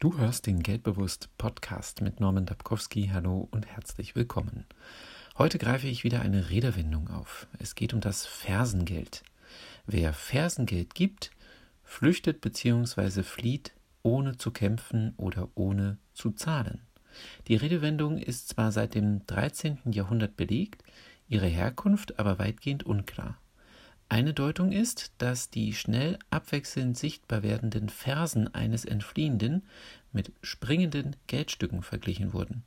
Du hörst den Geldbewusst Podcast mit Norman Dabkowski. Hallo und herzlich willkommen. Heute greife ich wieder eine Redewendung auf. Es geht um das Fersengeld. Wer Fersengeld gibt, flüchtet bzw. flieht, ohne zu kämpfen oder ohne zu zahlen. Die Redewendung ist zwar seit dem 13. Jahrhundert belegt, ihre Herkunft aber weitgehend unklar. Eine Deutung ist, dass die schnell abwechselnd sichtbar werdenden Fersen eines Entfliehenden mit springenden Geldstücken verglichen wurden.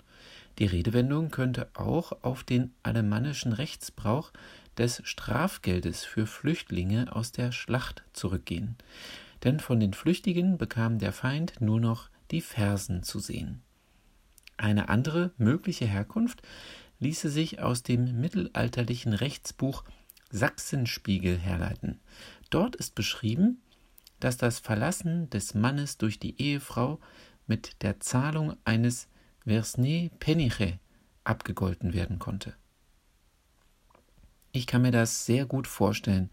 Die Redewendung könnte auch auf den alemannischen Rechtsbrauch des Strafgeldes für Flüchtlinge aus der Schlacht zurückgehen, denn von den Flüchtigen bekam der Feind nur noch die Fersen zu sehen. Eine andere mögliche Herkunft ließe sich aus dem mittelalterlichen Rechtsbuch Sachsenspiegel herleiten. Dort ist beschrieben, dass das Verlassen des Mannes durch die Ehefrau mit der Zahlung eines Versne Peniche abgegolten werden konnte. Ich kann mir das sehr gut vorstellen,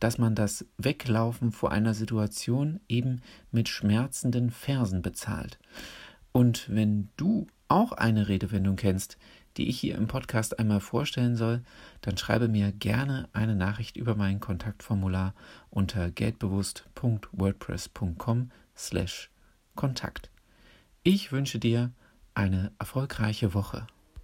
dass man das Weglaufen vor einer Situation eben mit schmerzenden Versen bezahlt. Und wenn du auch eine Redewendung kennst, die ich hier im Podcast einmal vorstellen soll, dann schreibe mir gerne eine Nachricht über mein Kontaktformular unter geldbewusst.wordpress.com slash Kontakt. Ich wünsche dir eine erfolgreiche Woche.